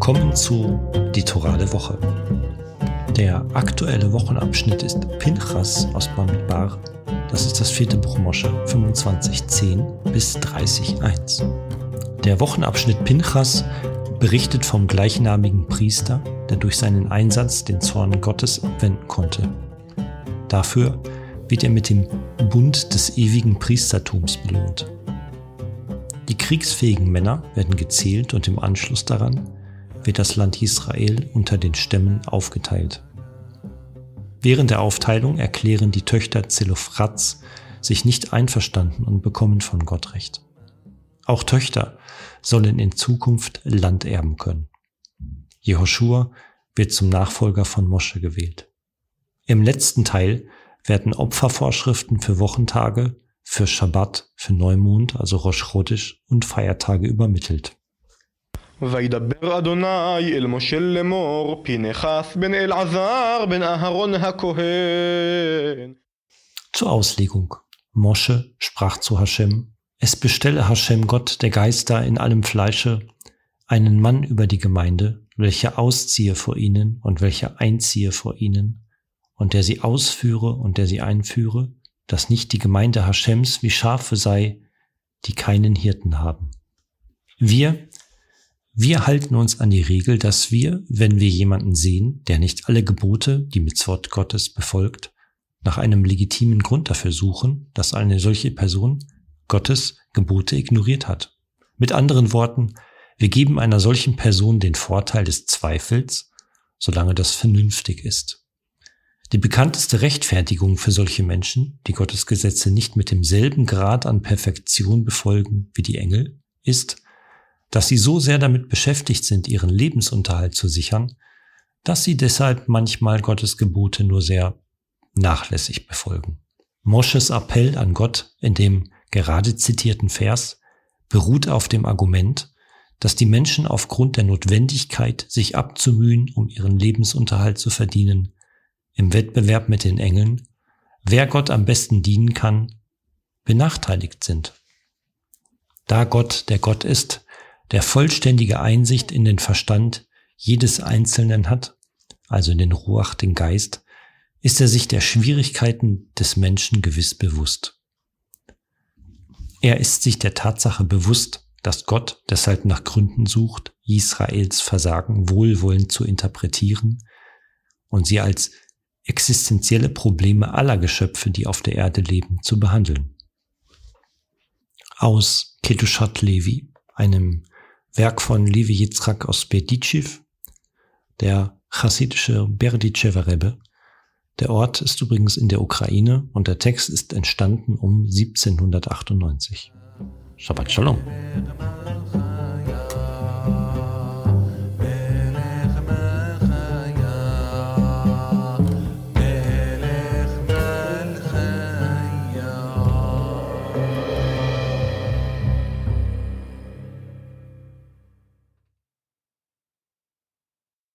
Willkommen zu Die Torah der Woche. Der aktuelle Wochenabschnitt ist Pinchas aus Bamidbar. Das ist das vierte Buch Mosche 25.10 bis 30.1. Der Wochenabschnitt Pinchas berichtet vom gleichnamigen Priester, der durch seinen Einsatz den Zorn Gottes abwenden konnte. Dafür wird er mit dem Bund des ewigen Priestertums belohnt. Die kriegsfähigen Männer werden gezählt und im Anschluss daran wird das Land Israel unter den Stämmen aufgeteilt. Während der Aufteilung erklären die Töchter Zelophrats sich nicht einverstanden und bekommen von Gott Recht. Auch Töchter sollen in Zukunft Land erben können. Jehoshua wird zum Nachfolger von Mosche gewählt. Im letzten Teil werden Opfervorschriften für Wochentage, für Schabbat, für Neumond, also Rosh Chodesh und Feiertage übermittelt. וידבר אדוני אל משה לאמור, פנחס בן אלעזר בן אהרון הכהן. Zur Auslegung. Mosche sprach zu Hashem, es bestelle Hashem Gott, der Geister in allem Fleische, einen Mann über die Gemeinde, welcher ausziehe vor ihnen und welcher einziehe vor ihnen, und der sie ausführe und der sie einführe, dass nicht die Gemeinde Hashems wie Schafe sei, die keinen Hirten haben. Wir, wir halten uns an die Regel, dass wir, wenn wir jemanden sehen, der nicht alle Gebote, die Mitzvot Gottes befolgt, nach einem legitimen Grund dafür suchen, dass eine solche Person Gottes Gebote ignoriert hat. Mit anderen Worten, wir geben einer solchen Person den Vorteil des Zweifels, solange das vernünftig ist. Die bekannteste Rechtfertigung für solche Menschen, die Gottes Gesetze nicht mit demselben Grad an Perfektion befolgen wie die Engel, ist, dass sie so sehr damit beschäftigt sind, ihren Lebensunterhalt zu sichern, dass sie deshalb manchmal Gottes Gebote nur sehr nachlässig befolgen. Mosches Appell an Gott in dem gerade zitierten Vers beruht auf dem Argument, dass die Menschen aufgrund der Notwendigkeit, sich abzumühen, um ihren Lebensunterhalt zu verdienen, im Wettbewerb mit den Engeln, wer Gott am besten dienen kann, benachteiligt sind. Da Gott der Gott ist, der vollständige Einsicht in den Verstand jedes Einzelnen hat, also in den Ruach, den Geist, ist er sich der Schwierigkeiten des Menschen gewiss bewusst. Er ist sich der Tatsache bewusst, dass Gott deshalb nach Gründen sucht, Israels Versagen wohlwollend zu interpretieren und sie als existenzielle Probleme aller Geschöpfe, die auf der Erde leben, zu behandeln. Aus Kedushat Levi, einem Werk von Levi Yitzchak aus Berditschew, der chassidische Berditschewer Rebbe. Der Ort ist übrigens in der Ukraine und der Text ist entstanden um 1798. Shabbat Shalom.